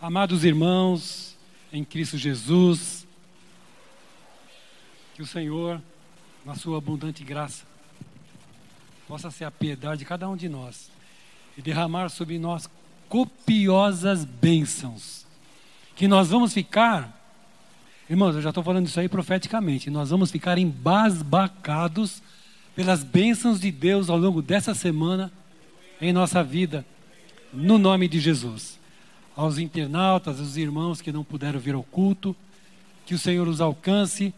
Amados irmãos, em Cristo Jesus, que o Senhor, na sua abundante graça, possa ser a piedade de cada um de nós e derramar sobre nós copiosas bênçãos, que nós vamos ficar, irmãos, eu já estou falando isso aí profeticamente, nós vamos ficar embasbacados pelas bênçãos de Deus ao longo dessa semana em nossa vida, no nome de Jesus. Aos internautas, aos irmãos que não puderam vir ao culto, que o Senhor os alcance.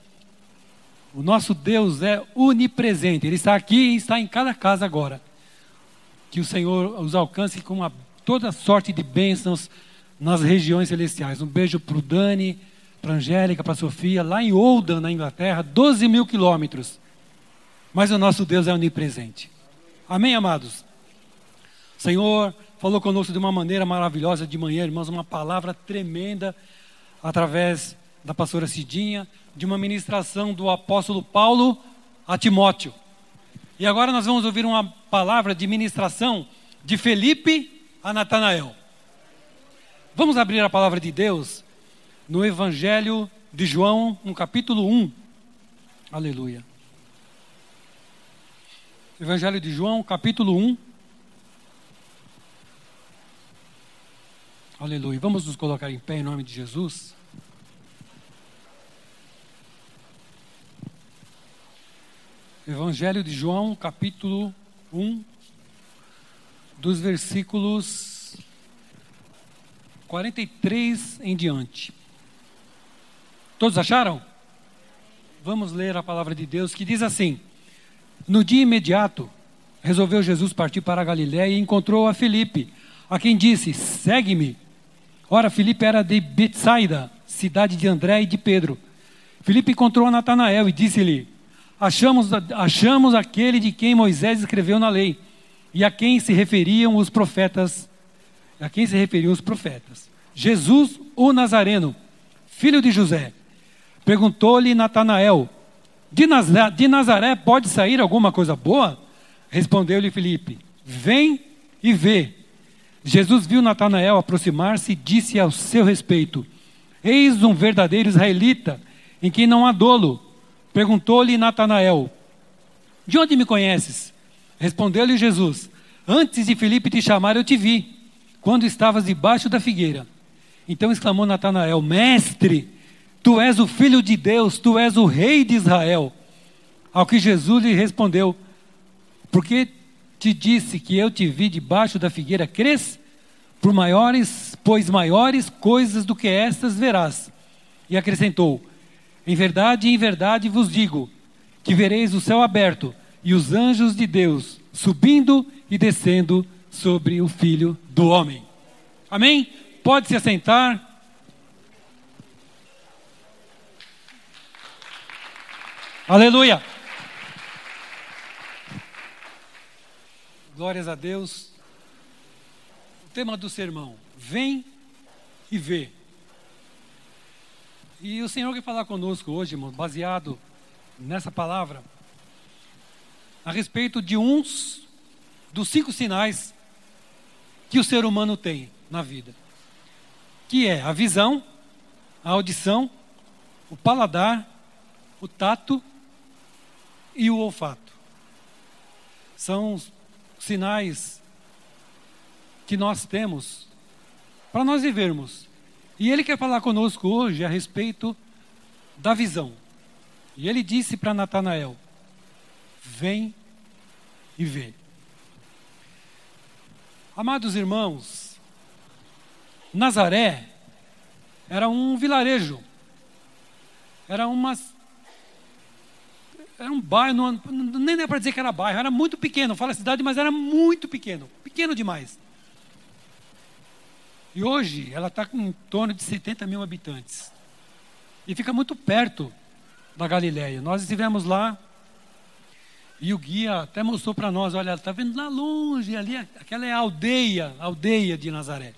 O nosso Deus é onipresente, Ele está aqui e está em cada casa agora. Que o Senhor os alcance com uma, toda sorte de bênçãos nas regiões celestiais. Um beijo para o Dani, para a Angélica, para a Sofia, lá em Oldham, na Inglaterra, 12 mil quilômetros. Mas o nosso Deus é onipresente. Amém, amados? Senhor falou conosco de uma maneira maravilhosa de manhã, irmãos, uma palavra tremenda através da pastora Cidinha, de uma ministração do apóstolo Paulo a Timóteo. E agora nós vamos ouvir uma palavra de ministração de Felipe a Natanael. Vamos abrir a palavra de Deus no Evangelho de João, no capítulo 1. Aleluia. Evangelho de João, capítulo 1. Aleluia. Vamos nos colocar em pé em nome de Jesus. Evangelho de João, capítulo 1, dos versículos 43 em diante. Todos acharam? Vamos ler a palavra de Deus que diz assim: No dia imediato, resolveu Jesus partir para a Galiléia e encontrou a Filipe, a quem disse: Segue-me. Ora, Filipe era de Betsaida, cidade de André e de Pedro. Filipe encontrou Natanael e disse-lhe: achamos, achamos aquele de quem Moisés escreveu na lei e a quem se referiam os profetas, a quem se referiam os profetas. Jesus, o Nazareno, filho de José. Perguntou-lhe Natanael: de Nazaré, de Nazaré pode sair alguma coisa boa? Respondeu-lhe Filipe: Vem e vê. Jesus viu Natanael aproximar-se e disse ao seu respeito: Eis um verdadeiro israelita, em quem não há dolo. Perguntou-lhe Natanael: De onde me conheces? Respondeu-lhe Jesus: Antes de Filipe te chamar, eu te vi, quando estavas debaixo da figueira. Então exclamou Natanael: Mestre, tu és o filho de Deus, tu és o rei de Israel. Ao que Jesus lhe respondeu: Porque te disse que eu te vi debaixo da figueira, crês? Por maiores, pois maiores coisas do que estas verás. E acrescentou: Em verdade, em verdade vos digo, que vereis o céu aberto e os anjos de Deus subindo e descendo sobre o filho do homem. Amém? Pode se assentar. Aleluia. Glórias a Deus. O tema do sermão: Vem e vê. E o Senhor quer falar conosco hoje, irmão, baseado nessa palavra, a respeito de uns dos cinco sinais que o ser humano tem na vida, que é a visão, a audição, o paladar, o tato e o olfato. São sinais que nós temos para nós vivermos. E ele quer falar conosco hoje a respeito da visão. E ele disse para Natanael: Vem e vê. Amados irmãos, Nazaré era um vilarejo, era uma era um bairro, nem é para dizer que era bairro, era muito pequeno. Fala cidade, mas era muito pequeno, pequeno demais. E hoje ela está com em torno de 70 mil habitantes. E fica muito perto da Galileia. Nós estivemos lá e o guia até mostrou para nós, olha, está vendo lá longe, ali, aquela é a aldeia, a aldeia de Nazaré.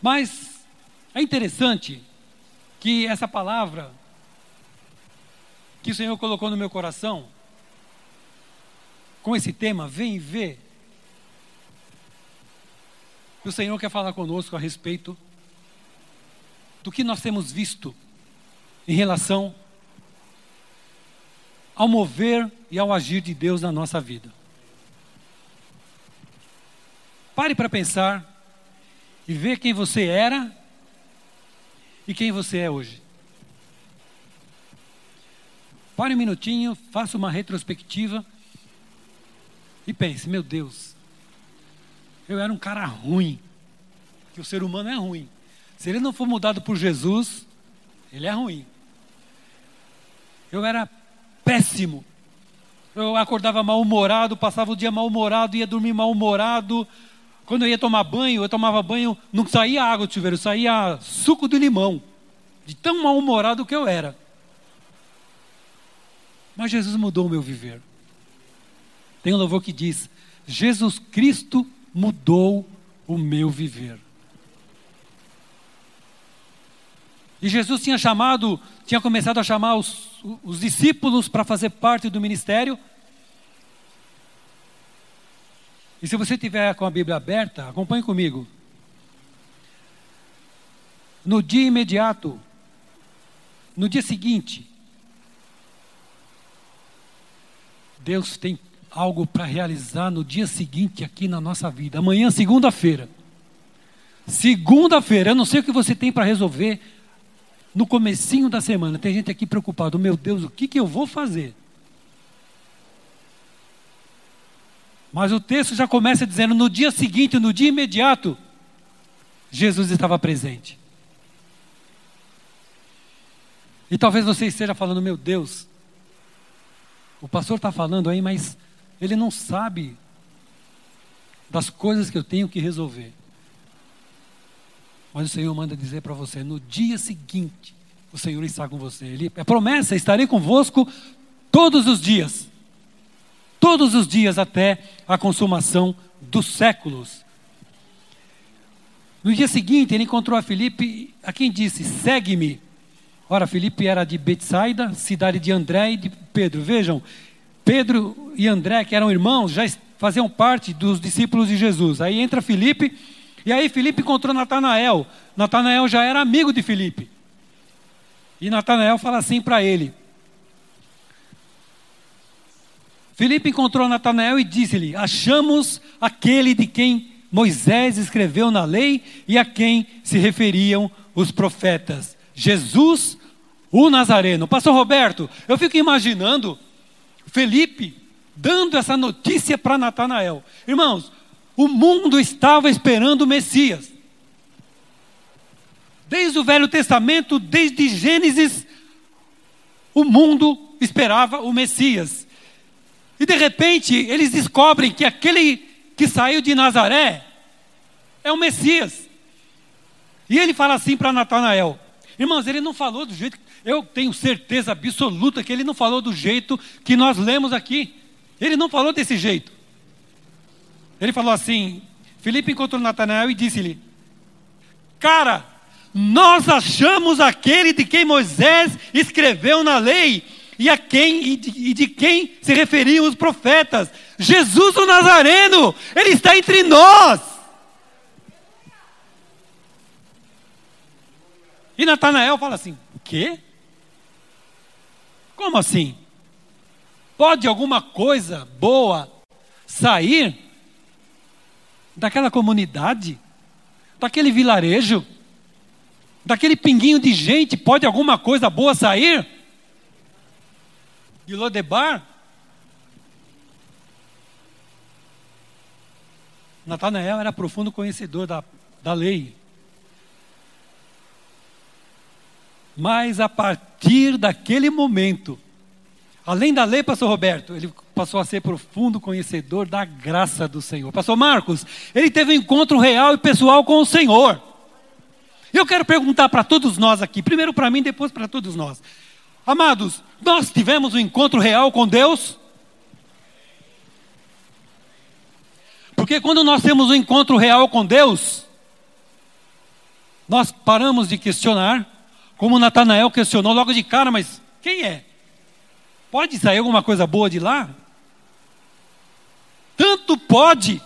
Mas é interessante que essa palavra que o Senhor colocou no meu coração, com esse tema, vem ver. o Senhor quer falar conosco a respeito do que nós temos visto em relação ao mover e ao agir de Deus na nossa vida. Pare para pensar e ver quem você era e quem você é hoje. Pare um minutinho, faça uma retrospectiva e pense: meu Deus, eu era um cara ruim, que o ser humano é ruim. Se ele não for mudado por Jesus, ele é ruim. Eu era péssimo. Eu acordava mal-humorado, passava o dia mal-humorado, ia dormir mal-humorado. Quando eu ia tomar banho, eu tomava banho, não saía água do chuveiro, saía suco de limão. De tão mal-humorado que eu era. Mas Jesus mudou o meu viver. Tem um louvor que diz: Jesus Cristo mudou o meu viver. E Jesus tinha chamado, tinha começado a chamar os, os discípulos para fazer parte do ministério. E se você tiver com a Bíblia aberta, acompanhe comigo. No dia imediato, no dia seguinte, Deus tem algo para realizar no dia seguinte aqui na nossa vida. Amanhã, segunda-feira. Segunda-feira, eu não sei o que você tem para resolver no comecinho da semana. Tem gente aqui preocupado, meu Deus, o que, que eu vou fazer? Mas o texto já começa dizendo: no dia seguinte, no dia imediato, Jesus estava presente. E talvez você esteja falando: meu Deus, o pastor está falando aí, mas ele não sabe das coisas que eu tenho que resolver. Mas o Senhor manda dizer para você: no dia seguinte, o Senhor está com você. Ele, é promessa: estarei convosco todos os dias todos os dias até a consumação dos séculos. No dia seguinte, ele encontrou a Filipe, a quem disse: Segue-me. Ora, Filipe era de Betsaida, cidade de André e de Pedro. Vejam, Pedro e André, que eram irmãos, já faziam parte dos discípulos de Jesus. Aí entra Filipe, e aí Filipe encontrou Natanael. Natanael já era amigo de Filipe. E Natanael fala assim para ele: Filipe encontrou Natanael e disse-lhe: Achamos aquele de quem Moisés escreveu na lei e a quem se referiam os profetas, Jesus, o Nazareno. Pastor Roberto, eu fico imaginando Felipe dando essa notícia para Natanael. Irmãos, o mundo estava esperando o Messias. Desde o Velho Testamento, desde Gênesis, o mundo esperava o Messias. E de repente eles descobrem que aquele que saiu de Nazaré é o Messias. E ele fala assim para Natanael: Irmãos, ele não falou do jeito. Eu tenho certeza absoluta que ele não falou do jeito que nós lemos aqui. Ele não falou desse jeito. Ele falou assim: Filipe encontrou Natanael e disse-lhe: Cara, nós achamos aquele de quem Moisés escreveu na lei e a quem e de, e de quem se referiam os profetas. Jesus o Nazareno, ele está entre nós. E Natanael fala assim: o quê? Como assim? Pode alguma coisa boa sair daquela comunidade, daquele vilarejo, daquele pinguinho de gente? Pode alguma coisa boa sair? de Lodebar, Natanael era profundo conhecedor da, da lei. Mas a partir daquele momento, além da lei, pastor Roberto, ele passou a ser profundo conhecedor da graça do Senhor. Pastor Marcos, ele teve um encontro real e pessoal com o Senhor. Eu quero perguntar para todos nós aqui, primeiro para mim, depois para todos nós. Amados, nós tivemos um encontro real com Deus? Porque quando nós temos um encontro real com Deus, nós paramos de questionar, como Natanael questionou logo de cara, mas quem é? Pode sair alguma coisa boa de lá? Tanto pode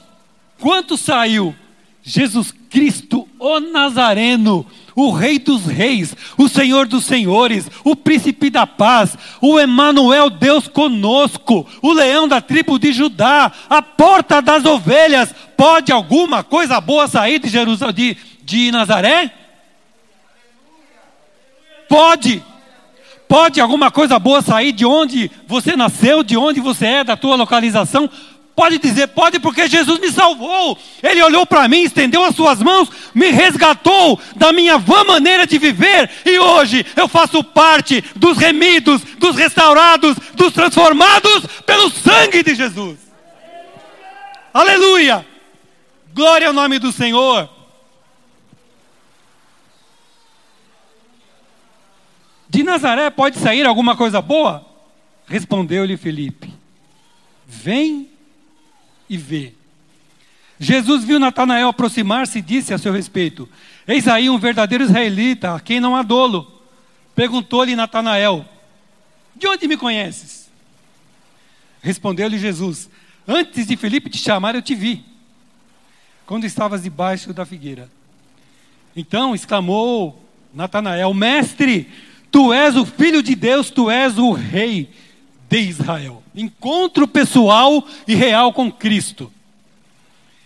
quanto saiu Jesus Cristo, o Nazareno, o Rei dos Reis, o Senhor dos Senhores, o Príncipe da Paz, o Emanuel, Deus conosco, o Leão da tribo de Judá, a porta das ovelhas. Pode alguma coisa boa sair de Jerusalém, de, de Nazaré? Pode. Pode alguma coisa boa sair de onde você nasceu, de onde você é, da tua localização? Pode dizer, pode, porque Jesus me salvou. Ele olhou para mim, estendeu as suas mãos, me resgatou da minha vã maneira de viver, e hoje eu faço parte dos remidos, dos restaurados, dos transformados pelo sangue de Jesus. Aleluia! Glória ao nome do Senhor. De Nazaré pode sair alguma coisa boa? Respondeu-lhe Felipe: Vem e vê. Jesus viu Natanael aproximar-se e disse a seu respeito: Eis aí um verdadeiro israelita, a quem não há dolo. Perguntou-lhe Natanael: De onde me conheces? Respondeu-lhe Jesus: Antes de Felipe te chamar, eu te vi, quando estavas debaixo da figueira. Então exclamou Natanael: Mestre, tu és o filho de Deus, tu és o rei de Israel. Encontro pessoal e real com Cristo.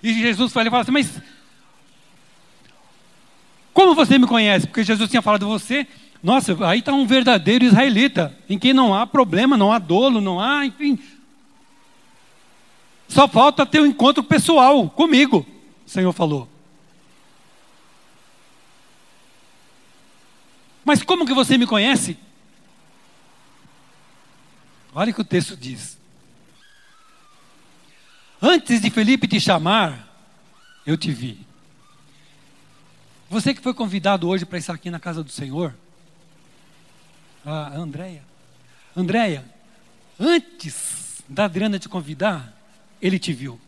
E Jesus fala, fala assim, mas como você me conhece? Porque Jesus tinha falado você, nossa, aí está um verdadeiro israelita, em quem não há problema, não há dolo, não há, enfim. Só falta ter um encontro pessoal comigo, o Senhor falou. Mas como que você me conhece? Olha o que o texto diz. Antes de Felipe te chamar, eu te vi. Você que foi convidado hoje para estar aqui na casa do Senhor, a Andréia. Andréia, antes da Adriana te convidar, ele te viu.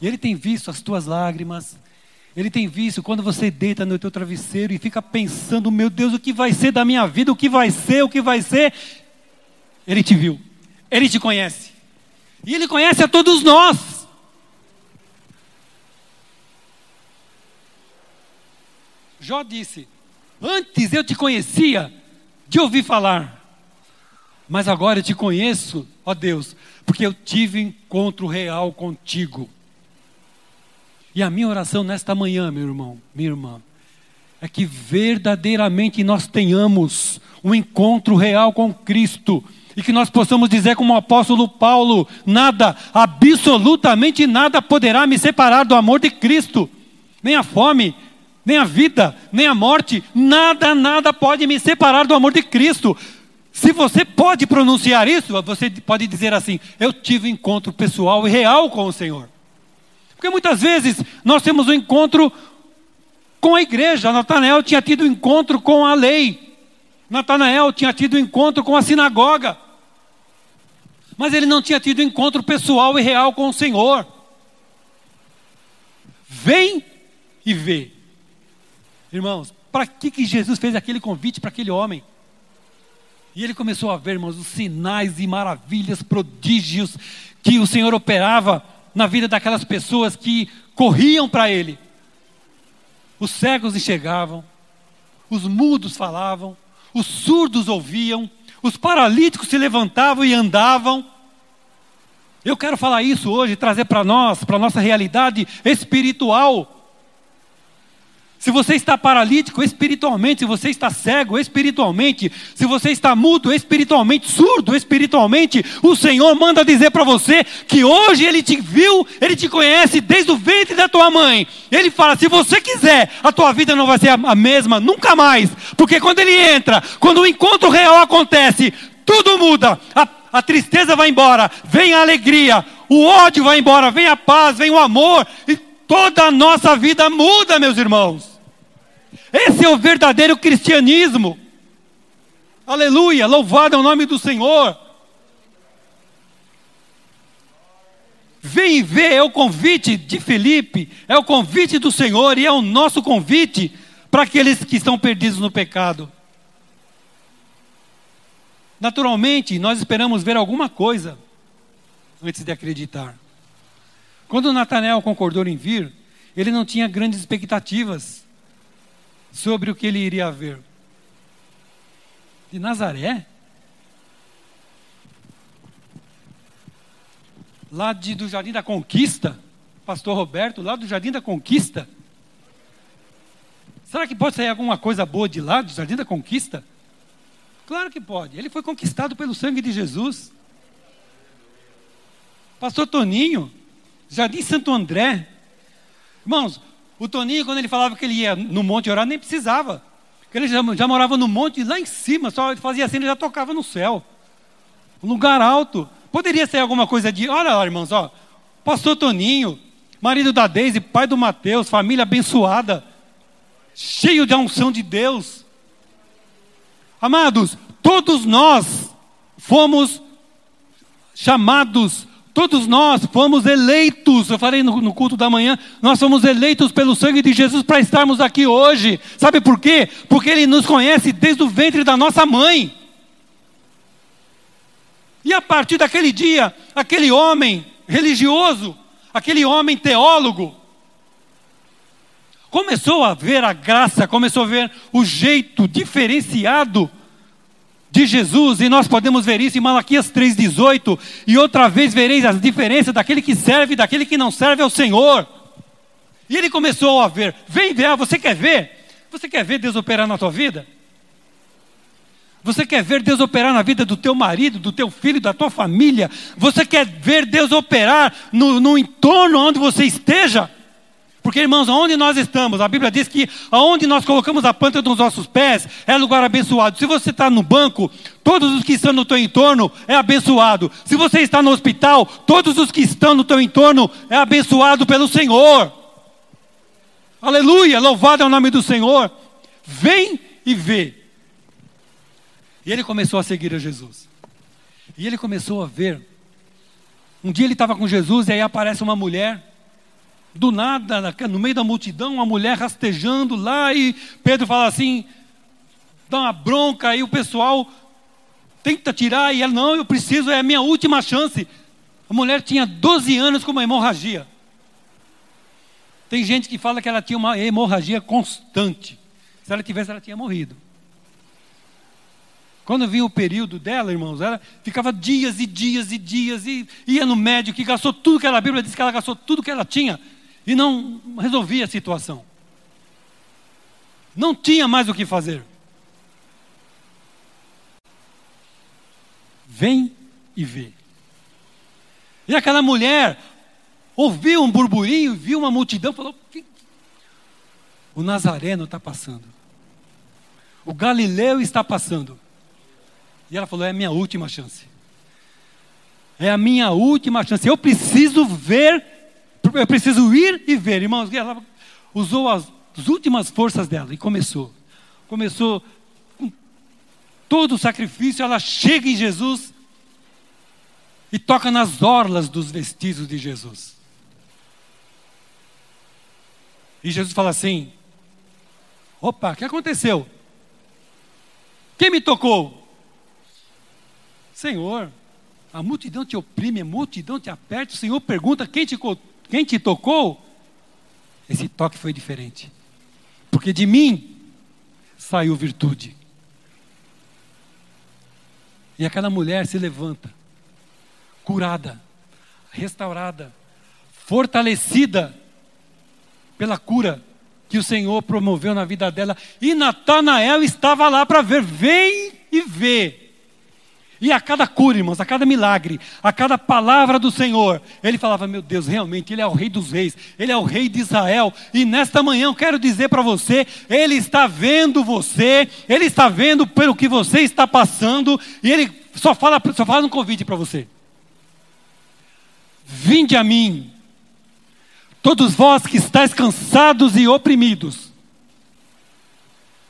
E ele tem visto as tuas lágrimas, ele tem visto quando você deita no teu travesseiro e fica pensando, meu Deus, o que vai ser da minha vida, o que vai ser, o que vai ser. Ele te viu, ele te conhece, e ele conhece a todos nós. Jó disse: Antes eu te conhecia de ouvir falar, mas agora eu te conheço, ó Deus, porque eu tive encontro real contigo. E a minha oração nesta manhã, meu irmão, minha irmã, é que verdadeiramente nós tenhamos um encontro real com Cristo e que nós possamos dizer, como o apóstolo Paulo: nada, absolutamente nada poderá me separar do amor de Cristo, nem a fome, nem a vida, nem a morte, nada, nada pode me separar do amor de Cristo. Se você pode pronunciar isso, você pode dizer assim: Eu tive encontro pessoal e real com o Senhor. Porque muitas vezes nós temos um encontro com a igreja. Natanael tinha tido um encontro com a lei. Natanael tinha tido um encontro com a sinagoga, mas ele não tinha tido um encontro pessoal e real com o Senhor. Vem e vê. Irmãos, para que, que Jesus fez aquele convite para aquele homem? E ele começou a ver, irmãos, os sinais e maravilhas, prodígios que o Senhor operava na vida daquelas pessoas que corriam para ele. Os cegos enxergavam, os mudos falavam, os surdos ouviam, os paralíticos se levantavam e andavam. Eu quero falar isso hoje, trazer para nós, para a nossa realidade espiritual. Se você está paralítico espiritualmente, se você está cego espiritualmente, se você está mudo espiritualmente, surdo espiritualmente, o Senhor manda dizer para você que hoje Ele te viu, Ele te conhece desde o ventre da tua mãe. Ele fala: se você quiser, a tua vida não vai ser a mesma, nunca mais, porque quando Ele entra, quando o encontro real acontece, tudo muda, a, a tristeza vai embora, vem a alegria, o ódio vai embora, vem a paz, vem o amor, e toda a nossa vida muda, meus irmãos. Esse é o verdadeiro cristianismo. Aleluia, louvado é o nome do Senhor. Vem e vê é o convite de Felipe, é o convite do Senhor e é o nosso convite para aqueles que estão perdidos no pecado. Naturalmente, nós esperamos ver alguma coisa antes de acreditar. Quando Natanael concordou em vir, ele não tinha grandes expectativas sobre o que ele iria ver. De Nazaré? Lá de, do Jardim da Conquista, Pastor Roberto, lá do Jardim da Conquista. Será que pode sair alguma coisa boa de lá, do Jardim da Conquista? Claro que pode. Ele foi conquistado pelo sangue de Jesus. Pastor Toninho, Jardim Santo André. Irmãos, o Toninho, quando ele falava que ele ia no monte orar, nem precisava. Porque ele já, já morava no monte lá em cima, só fazia assim, ele já tocava no céu. Um lugar alto. Poderia ser alguma coisa de. Olha lá, irmãos, ó. Pastor Toninho, marido da Deise, pai do Mateus, família abençoada, cheio de unção de Deus. Amados, todos nós fomos chamados, todos nós fomos eleitos. Eu falei no, no culto da manhã, nós fomos eleitos pelo sangue de Jesus para estarmos aqui hoje. Sabe por quê? Porque Ele nos conhece desde o ventre da nossa mãe. E a partir daquele dia, aquele homem religioso, aquele homem teólogo, começou a ver a graça, começou a ver o jeito diferenciado de Jesus, e nós podemos ver isso em Malaquias 3,18, e outra vez vereis as diferenças daquele que serve e daquele que não serve ao Senhor. E ele começou a ver, vem ver, você quer ver? Você quer ver Deus operar na tua vida? Você quer ver Deus operar na vida do teu marido, do teu filho, da tua família? Você quer ver Deus operar no, no entorno onde você esteja? Porque, irmãos, aonde nós estamos, a Bíblia diz que aonde nós colocamos a planta dos nossos pés é lugar abençoado. Se você está no banco, todos os que estão no teu entorno é abençoado. Se você está no hospital, todos os que estão no teu entorno é abençoado pelo Senhor. Aleluia, louvado é o nome do Senhor. Vem e vê. E ele começou a seguir a Jesus. E ele começou a ver. Um dia ele estava com Jesus e aí aparece uma mulher do nada, no meio da multidão, uma mulher rastejando lá e Pedro fala assim, dá uma bronca e o pessoal tenta tirar e ela, não, eu preciso, é a minha última chance. A mulher tinha 12 anos com uma hemorragia. Tem gente que fala que ela tinha uma hemorragia constante. Se ela tivesse, ela tinha morrido. Quando vinha o período dela, irmãos, ela ficava dias e dias e dias e ia no médico e gastou tudo que ela, a Bíblia diz que ela gastou tudo que ela tinha e não resolvia a situação. Não tinha mais o que fazer. Vem e vê. E aquela mulher ouviu um burburinho, viu uma multidão, falou: O Nazareno está passando. O Galileu está passando. E ela falou: É a minha última chance. É a minha última chance. Eu preciso ver eu preciso ir e ver. Irmãos, ela usou as, as últimas forças dela e começou. Começou com todo o sacrifício, ela chega em Jesus e toca nas orlas dos vestidos de Jesus. E Jesus fala assim: opa, o que aconteceu? Quem me tocou? Senhor, a multidão te oprime, a multidão te aperta. O Senhor pergunta: quem te quem te tocou? Esse toque foi diferente. Porque de mim saiu virtude. E aquela mulher se levanta, curada, restaurada, fortalecida pela cura que o Senhor promoveu na vida dela. E Natanael estava lá para ver, vem e vê. E a cada cura, irmãos, a cada milagre, a cada palavra do Senhor, ele falava: Meu Deus, realmente, Ele é o Rei dos Reis, Ele é o Rei de Israel. E nesta manhã eu quero dizer para você: Ele está vendo você, Ele está vendo pelo que você está passando, e Ele só fala, só fala um convite para você: Vinde a mim, todos vós que estáis cansados e oprimidos,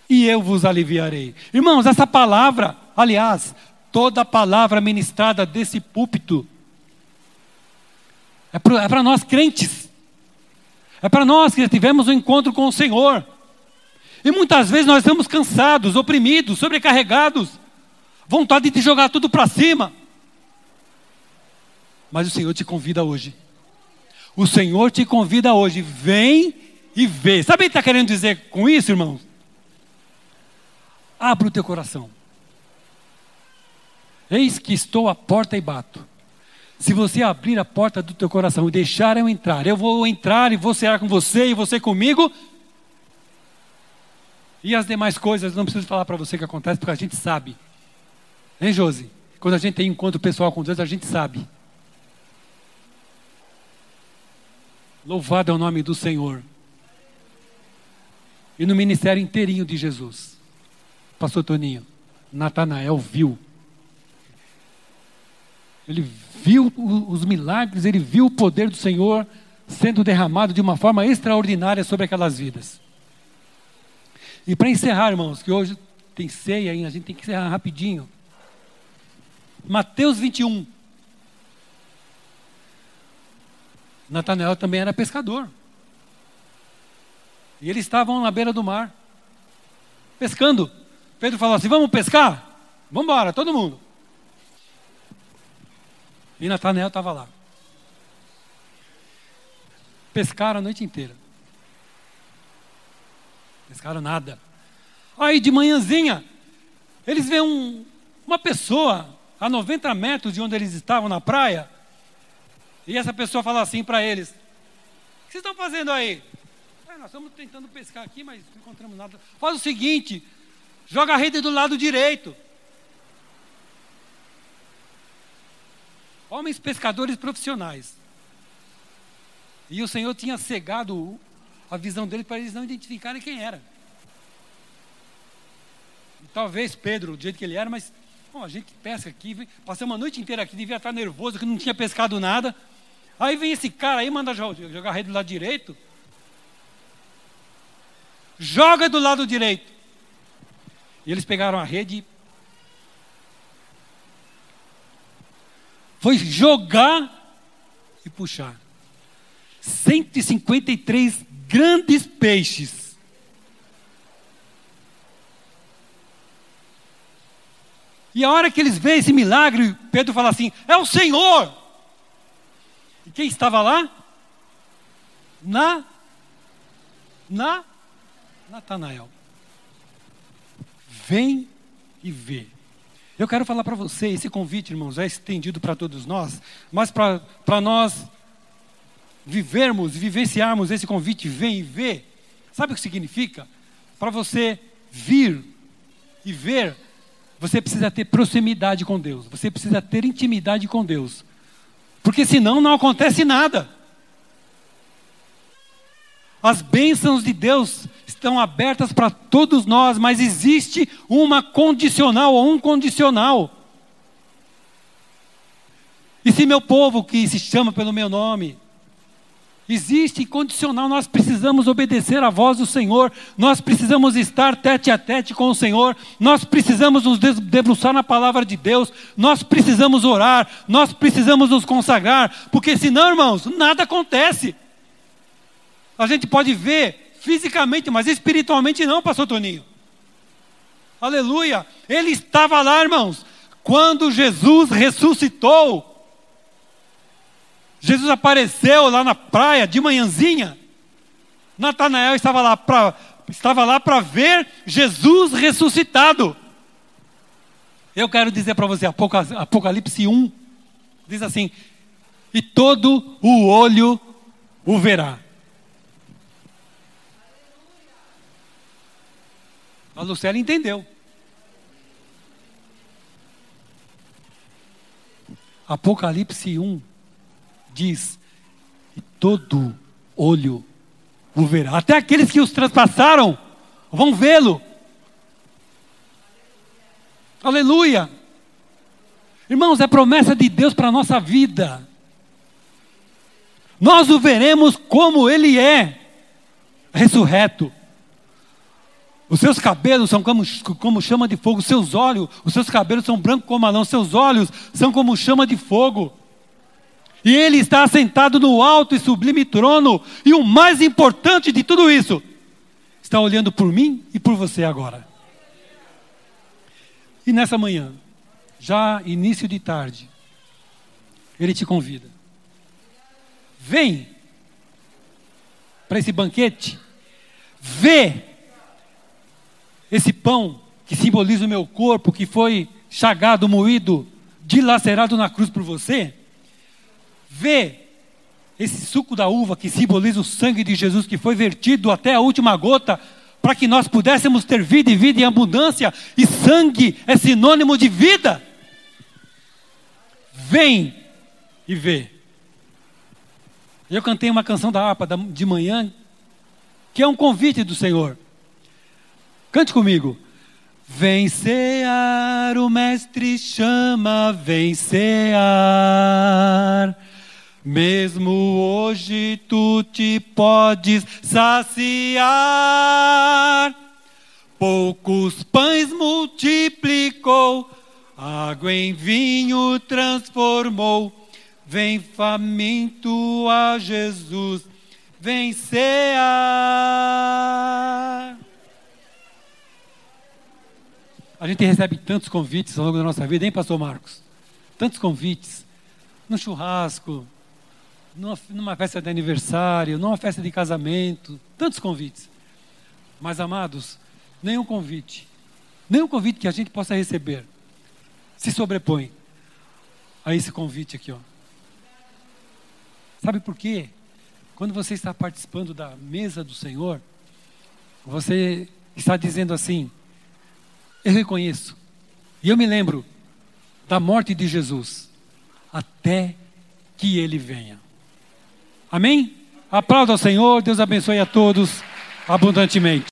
e eu vos aliviarei. Irmãos, essa palavra, aliás, toda palavra ministrada desse púlpito é para é nós crentes, é para nós que tivemos um encontro com o Senhor. E muitas vezes nós estamos cansados, oprimidos, sobrecarregados, vontade de jogar tudo para cima. Mas o Senhor te convida hoje. O Senhor te convida hoje, vem e vê. Sabe o que está querendo dizer com isso, irmãos? Abra o teu coração. Eis que estou à porta e bato. Se você abrir a porta do teu coração e deixar eu entrar, eu vou entrar e vou cear com você e você comigo. E as demais coisas, não preciso falar para você que acontece, porque a gente sabe. Hein, Josi? Quando a gente tem encontro pessoal com Deus, a gente sabe. Louvado é o nome do Senhor. E no ministério inteirinho de Jesus, Pastor Toninho, Natanael viu. Ele viu os milagres, ele viu o poder do Senhor sendo derramado de uma forma extraordinária sobre aquelas vidas. E para encerrar, irmãos, que hoje tem ceia ainda, a gente tem que encerrar rapidinho. Mateus 21. Natanael também era pescador. E eles estavam na beira do mar, pescando. Pedro falou assim: Vamos pescar? Vamos embora, todo mundo. E Natanael estava lá. Pescaram a noite inteira. Pescaram nada. Aí de manhãzinha, eles veem um, uma pessoa a 90 metros de onde eles estavam na praia, e essa pessoa fala assim para eles: O que vocês estão fazendo aí? Ah, nós estamos tentando pescar aqui, mas não encontramos nada. Faz o seguinte: joga a rede do lado direito. Homens pescadores profissionais. E o Senhor tinha cegado a visão deles para eles não identificarem quem era. E talvez Pedro, do jeito que ele era, mas bom, a gente pesca aqui, passei uma noite inteira aqui, devia estar nervoso, que não tinha pescado nada. Aí vem esse cara aí, manda jogar a rede do lado direito. Joga do lado direito. E eles pegaram a rede. Foi jogar e puxar. 153 grandes peixes. E a hora que eles veem esse milagre, Pedro fala assim: É o Senhor. E quem estava lá? Na na Natanael. Vem e vê. Eu quero falar para você, esse convite, irmãos, é estendido para todos nós, mas para nós vivermos, vivenciarmos esse convite, vem e vê, sabe o que significa? Para você vir e ver, você precisa ter proximidade com Deus, você precisa ter intimidade com Deus. Porque senão não acontece nada. As bênçãos de Deus estão abertas para todos nós, mas existe uma condicional ou um condicional. E se meu povo que se chama pelo meu nome, existe condicional, nós precisamos obedecer à voz do Senhor, nós precisamos estar tete a tete com o Senhor, nós precisamos nos debruçar na palavra de Deus, nós precisamos orar, nós precisamos nos consagrar, porque senão, irmãos, nada acontece. A gente pode ver fisicamente, mas espiritualmente não, pastor Toninho. Aleluia! Ele estava lá, irmãos, quando Jesus ressuscitou. Jesus apareceu lá na praia de manhãzinha. Natanael estava lá para estava lá para ver Jesus ressuscitado. Eu quero dizer para você, Apocalipse 1 diz assim: "E todo o olho o verá". A Lucélia entendeu. Apocalipse 1 diz: todo olho o verá. Até aqueles que os transpassaram vão vê-lo. Aleluia. Irmãos, é promessa de Deus para a nossa vida. Nós o veremos como Ele é, ressurreto. Os seus cabelos são como, como chama de fogo, os seus olhos, os seus cabelos são brancos como a lã, seus olhos são como chama de fogo. E ele está sentado no alto e sublime trono. E o mais importante de tudo isso, está olhando por mim e por você agora. E nessa manhã, já início de tarde, ele te convida. Vem para esse banquete, vê esse pão que simboliza o meu corpo, que foi chagado, moído, dilacerado na cruz por você, vê esse suco da uva que simboliza o sangue de Jesus que foi vertido até a última gota para que nós pudéssemos ter vida e vida em abundância, e sangue é sinônimo de vida. Vem e vê. Eu cantei uma canção da harpa de manhã, que é um convite do Senhor. Cante comigo. Vem cear, o mestre chama, vem cear. Mesmo hoje tu te podes saciar. Poucos pães multiplicou, água em vinho transformou. Vem faminto a Jesus, vem A gente recebe tantos convites ao longo da nossa vida, hein, Pastor Marcos? Tantos convites. No churrasco, numa, numa festa de aniversário, numa festa de casamento, tantos convites. Mas, amados, nenhum convite, nenhum convite que a gente possa receber se sobrepõe a esse convite aqui, ó. Sabe por quê? Quando você está participando da mesa do Senhor, você está dizendo assim: Eu reconheço, e eu me lembro da morte de Jesus, até que ele venha. Amém? Aplauda ao Senhor, Deus abençoe a todos abundantemente.